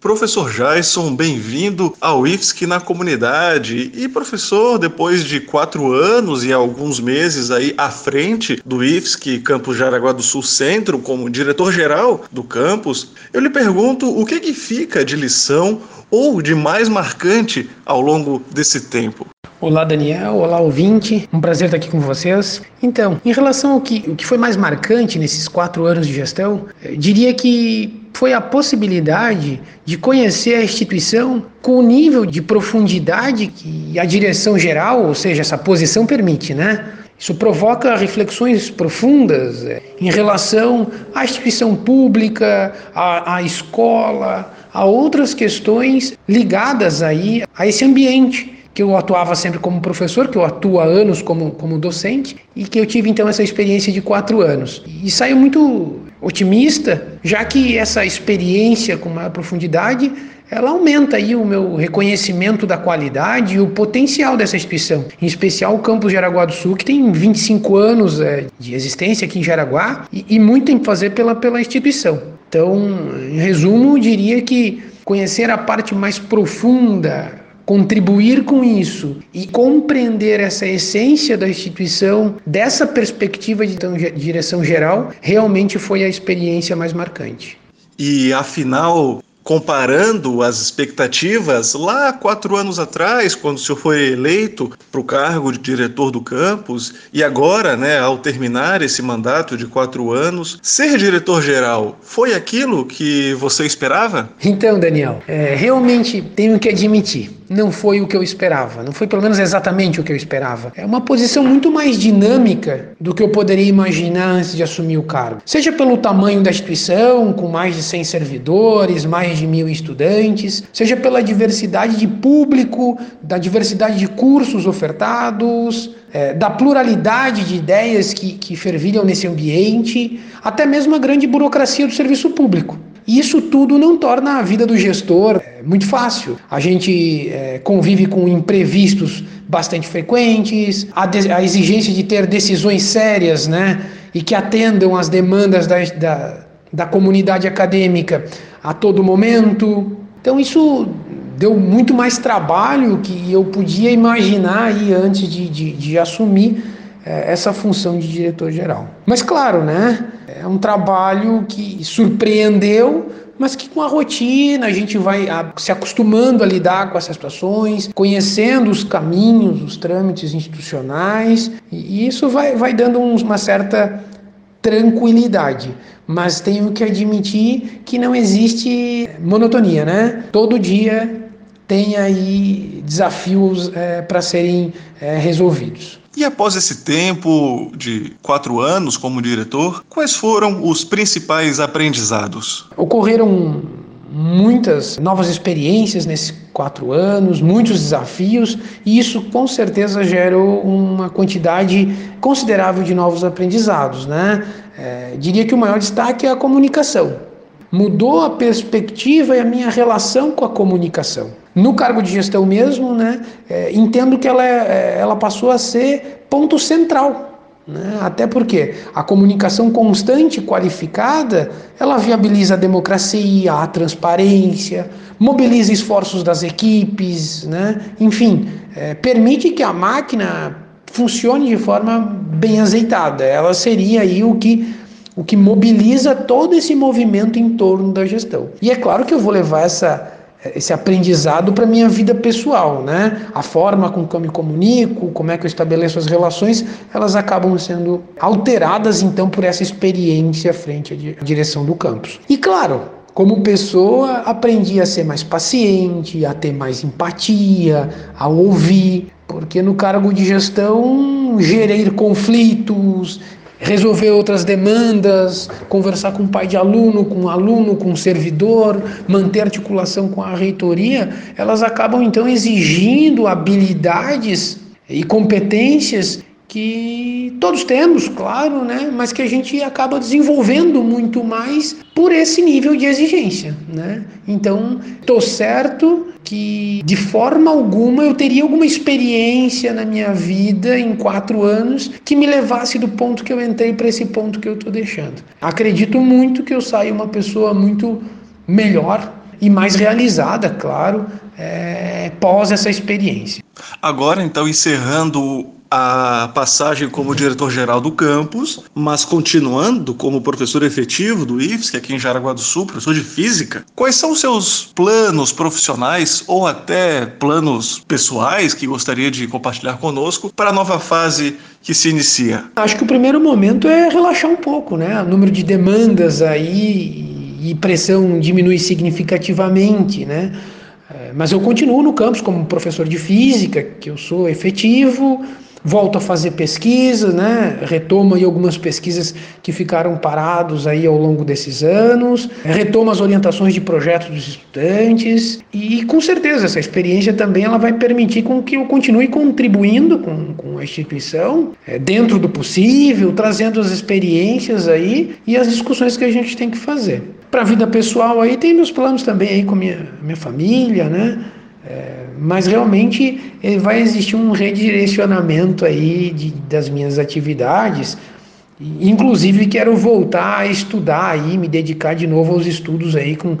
Professor Jason, bem-vindo ao IFSC na comunidade. E professor, depois de quatro anos e alguns meses aí à frente do IFSC Campus Jaraguá do Sul Centro, como diretor-geral do campus, eu lhe pergunto o que, que fica de lição ou de mais marcante ao longo desse tempo? Olá, Daniel. Olá, ouvinte. Um prazer estar aqui com vocês. Então, em relação ao que, o que foi mais marcante nesses quatro anos de gestão, diria que foi a possibilidade de conhecer a instituição com o nível de profundidade que a direção geral, ou seja, essa posição permite, né? Isso provoca reflexões profundas é, em relação à instituição pública, à, à escola, a outras questões ligadas aí a esse ambiente que eu atuava sempre como professor, que eu atuo há anos como, como docente, e que eu tive então essa experiência de quatro anos. E saio muito otimista, já que essa experiência com maior profundidade ela aumenta aí o meu reconhecimento da qualidade e o potencial dessa instituição, em especial o campus Jaraguá do Sul, que tem 25 anos é, de existência aqui em Jaraguá e, e muito que fazer pela, pela instituição. Então, em resumo, diria que conhecer a parte mais profunda, contribuir com isso e compreender essa essência da instituição dessa perspectiva de direção geral, realmente foi a experiência mais marcante. E afinal, comparando as expectativas lá quatro anos atrás, quando o senhor foi eleito para o cargo de diretor do campus, e agora, né, ao terminar esse mandato de quatro anos, ser diretor-geral foi aquilo que você esperava? Então, Daniel, é, realmente tenho que admitir não foi o que eu esperava. Não foi pelo menos exatamente o que eu esperava. É uma posição muito mais dinâmica do que eu poderia imaginar antes de assumir o cargo. Seja pelo tamanho da instituição, com mais de 100 servidores, mais de mil estudantes, seja pela diversidade de público, da diversidade de cursos ofertados, é, da pluralidade de ideias que, que fervilham nesse ambiente, até mesmo a grande burocracia do serviço público. Isso tudo não torna a vida do gestor é, muito fácil. A gente é, convive com imprevistos bastante frequentes, a, de, a, exigência de ter decisões sérias né, e que atendam às demandas da, da, da comunidade acadêmica a todo momento. Então, isso deu muito mais trabalho que eu podia imaginar aí antes de, de, de assumir essa função de diretor-geral. Mas, claro, né? É um trabalho que surpreendeu, mas que com a rotina a gente vai se acostumando a lidar com essas situações, conhecendo os caminhos, os trâmites institucionais, e isso vai, vai dando uma certa tranquilidade. Mas tenho que admitir que não existe monotonia, né? Todo dia tem aí desafios é, para serem é, resolvidos. E após esse tempo de quatro anos como diretor, quais foram os principais aprendizados? Ocorreram muitas novas experiências nesses quatro anos, muitos desafios, e isso com certeza gerou uma quantidade considerável de novos aprendizados. Né? É, diria que o maior destaque é a comunicação. Mudou a perspectiva e a minha relação com a comunicação no cargo de gestão mesmo, né, é, entendo que ela, é, é, ela passou a ser ponto central. Né? Até porque a comunicação constante, qualificada, ela viabiliza a democracia, a transparência, mobiliza esforços das equipes, né? enfim, é, permite que a máquina funcione de forma bem azeitada. Ela seria aí o que o que mobiliza todo esse movimento em torno da gestão. E é claro que eu vou levar essa esse aprendizado para minha vida pessoal, né? A forma com que eu me comunico, como é que eu estabeleço as relações, elas acabam sendo alteradas então por essa experiência frente à direção do campus. E claro, como pessoa, aprendi a ser mais paciente, a ter mais empatia, a ouvir, porque no cargo de gestão gerei conflitos, resolver outras demandas, conversar com o pai de aluno, com o aluno, com o servidor, manter articulação com a reitoria, elas acabam então exigindo habilidades e competências que todos temos, claro, né? mas que a gente acaba desenvolvendo muito mais por esse nível de exigência. Né? Então, estou certo que de forma alguma eu teria alguma experiência na minha vida em quatro anos que me levasse do ponto que eu entrei para esse ponto que eu estou deixando. Acredito muito que eu saia uma pessoa muito melhor e mais realizada, claro, é, pós essa experiência. Agora, então, encerrando a passagem como diretor-geral do campus, mas continuando como professor efetivo do IFSC aqui em Jaraguá do Sul, professor de física. Quais são os seus planos profissionais ou até planos pessoais que gostaria de compartilhar conosco para a nova fase que se inicia? Acho que o primeiro momento é relaxar um pouco, né? O número de demandas aí e pressão diminui significativamente, né? É, mas eu continuo no campus como professor de física, que eu sou efetivo, volto a fazer pesquisa, né? Retomo aí algumas pesquisas que ficaram parados aí ao longo desses anos, retomo as orientações de projetos dos estudantes e com certeza essa experiência também ela vai permitir com que eu continue contribuindo com, com a instituição é, dentro do possível, trazendo as experiências aí e as discussões que a gente tem que fazer. Para a vida pessoal aí tem meus planos também aí com minha minha família, né? É, mas realmente eh, vai existir um redirecionamento aí de, das minhas atividades. Inclusive quero voltar a estudar aí, me dedicar de novo aos estudos aí com,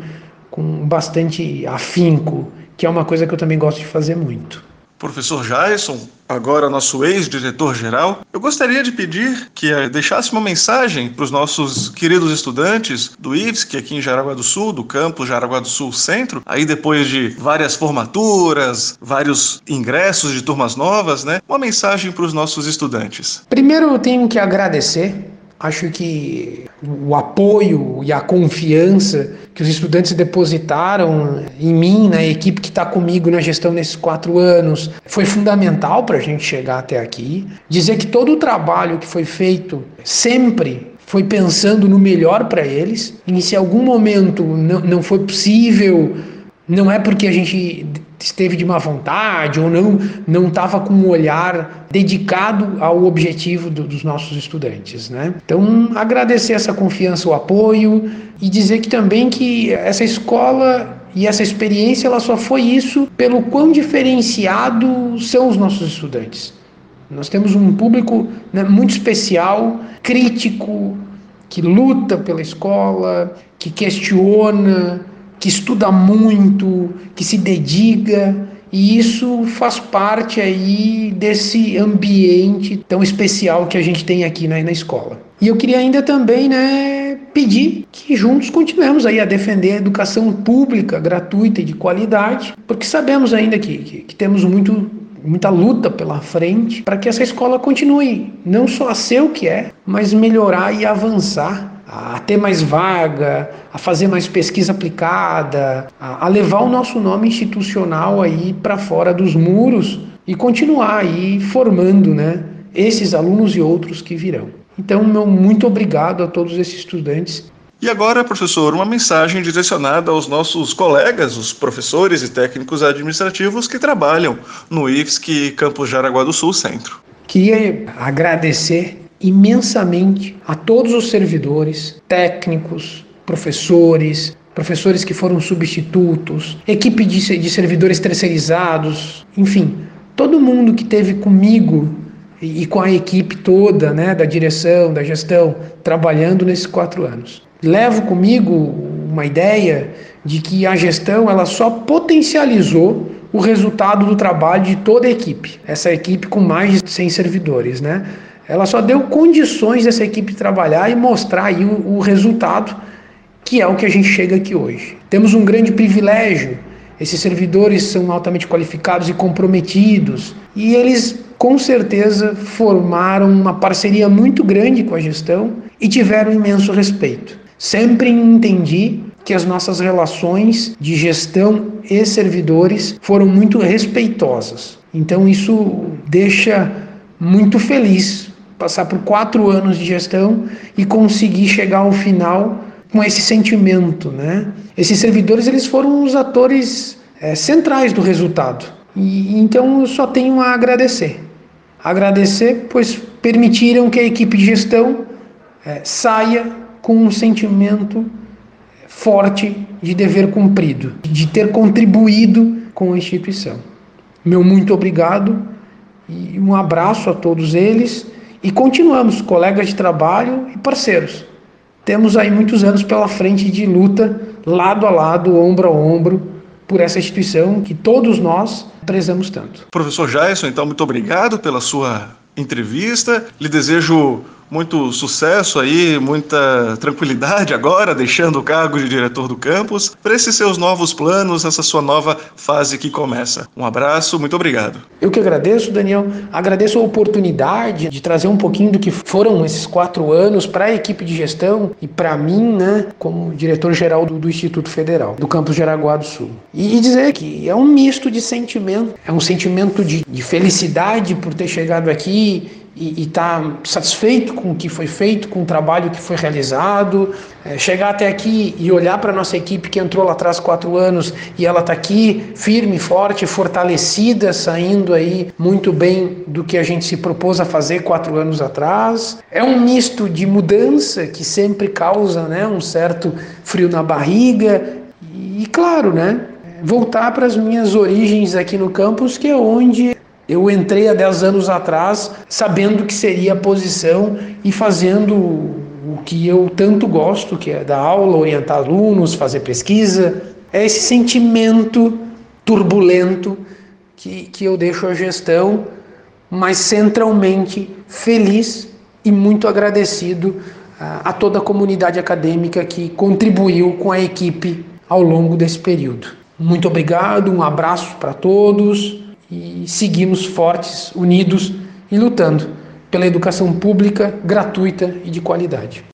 com bastante afinco, que é uma coisa que eu também gosto de fazer muito. Professor Jason, agora nosso ex-diretor-geral, eu gostaria de pedir que eh, deixasse uma mensagem para os nossos queridos estudantes do IFSC aqui em Jaraguá do Sul, do campus Jaraguá do Sul Centro, aí depois de várias formaturas, vários ingressos de turmas novas, né? Uma mensagem para os nossos estudantes. Primeiro eu tenho que agradecer Acho que o apoio e a confiança que os estudantes depositaram em mim, na equipe que está comigo na gestão nesses quatro anos, foi fundamental para a gente chegar até aqui. Dizer que todo o trabalho que foi feito sempre foi pensando no melhor para eles. E se em algum momento não, não foi possível, não é porque a gente esteve de má vontade ou não não estava com um olhar dedicado ao objetivo do, dos nossos estudantes, né? Então agradecer essa confiança, o apoio e dizer que também que essa escola e essa experiência ela só foi isso pelo quão diferenciado são os nossos estudantes. Nós temos um público né, muito especial, crítico, que luta pela escola, que questiona, que estuda muito, que se dedica, e isso faz parte aí desse ambiente tão especial que a gente tem aqui na, na escola. E eu queria ainda também, né, pedir que juntos continuemos aí a defender a educação pública, gratuita e de qualidade, porque sabemos ainda que, que, que temos muito muita luta pela frente para que essa escola continue não só a ser o que é, mas melhorar e avançar a ter mais vaga, a fazer mais pesquisa aplicada, a, levar o nosso nome institucional aí para fora dos muros e continuar aí formando, né, esses alunos e outros que virão. Então, meu muito obrigado a todos esses estudantes. E agora, professor, uma mensagem direcionada aos nossos colegas, os professores e técnicos administrativos que trabalham no IFSC Campus Jaraguá do Sul Centro. Queria agradecer imensamente a todos os servidores, técnicos, professores, professores que foram substitutos, equipe de, de servidores terceirizados, enfim, todo mundo que teve comigo e, e com a equipe toda, né, da direção, da gestão, trabalhando nesses quatro anos. Levo comigo uma ideia de que a gestão ela só potencializou o resultado do trabalho de toda a equipe. Essa equipe com mais de 100 servidores, né? Ela só deu condições dessa equipe trabalhar e mostrar aí o, o resultado, que é o que a gente chega aqui hoje. Temos um grande privilégio. Esses servidores são altamente qualificados e comprometidos, e eles com certeza formaram uma parceria muito grande com a gestão e tiveram imenso respeito. Sempre entendi que as nossas relações de gestão e servidores foram muito respeitosas. Então isso deixa muito feliz passar por quatro anos de gestão e conseguir chegar ao final com esse sentimento, né? Esses servidores eles foram os atores é, centrais do resultado. E então eu só tenho a agradecer. Agradecer, pois permitiram que a equipe de gestão é, saia com um sentimento forte de dever cumprido, de ter contribuído com a instituição. Meu muito obrigado e um abraço a todos eles e continuamos, colegas de trabalho e parceiros. Temos aí muitos anos pela frente de luta lado a lado, ombro a ombro, por essa instituição que todos nós prezamos tanto. Professor Jason, então, muito obrigado pela sua entrevista. Lhe desejo muito sucesso aí, muita tranquilidade agora, deixando o cargo de diretor do campus, para esses seus novos planos, essa sua nova fase que começa. Um abraço, muito obrigado. Eu que agradeço, Daniel. Agradeço a oportunidade de trazer um pouquinho do que foram esses quatro anos para a equipe de gestão e para mim, né, como diretor-geral do, do, Instituto Federal, do campus de Araguá do Sul. E, e, dizer que é um misto de sentimento. É um sentimento de, de felicidade por ter chegado aqui e estar tá satisfeito com o que foi feito, com o trabalho que foi realizado, é, chegar até aqui e olhar para nossa equipe que entrou lá atrás quatro anos e ela está aqui firme, forte, fortalecida, saindo aí muito bem do que a gente se propôs a fazer quatro anos atrás. É um misto de mudança que sempre causa né, um certo frio na barriga e, claro, né, voltar para as minhas origens aqui no campus, que é onde eu entrei há 10 anos atrás sabendo que seria a posição e fazendo o que eu tanto gosto, que é dar aula, orientar alunos, fazer pesquisa. É esse sentimento turbulento que, que eu deixo a gestão, mas centralmente feliz e muito agradecido a, a toda a comunidade acadêmica que contribuiu com a equipe ao longo desse período. Muito obrigado, um abraço para todos e seguimos fortes, unidos e lutando pela educação pública gratuita e de qualidade.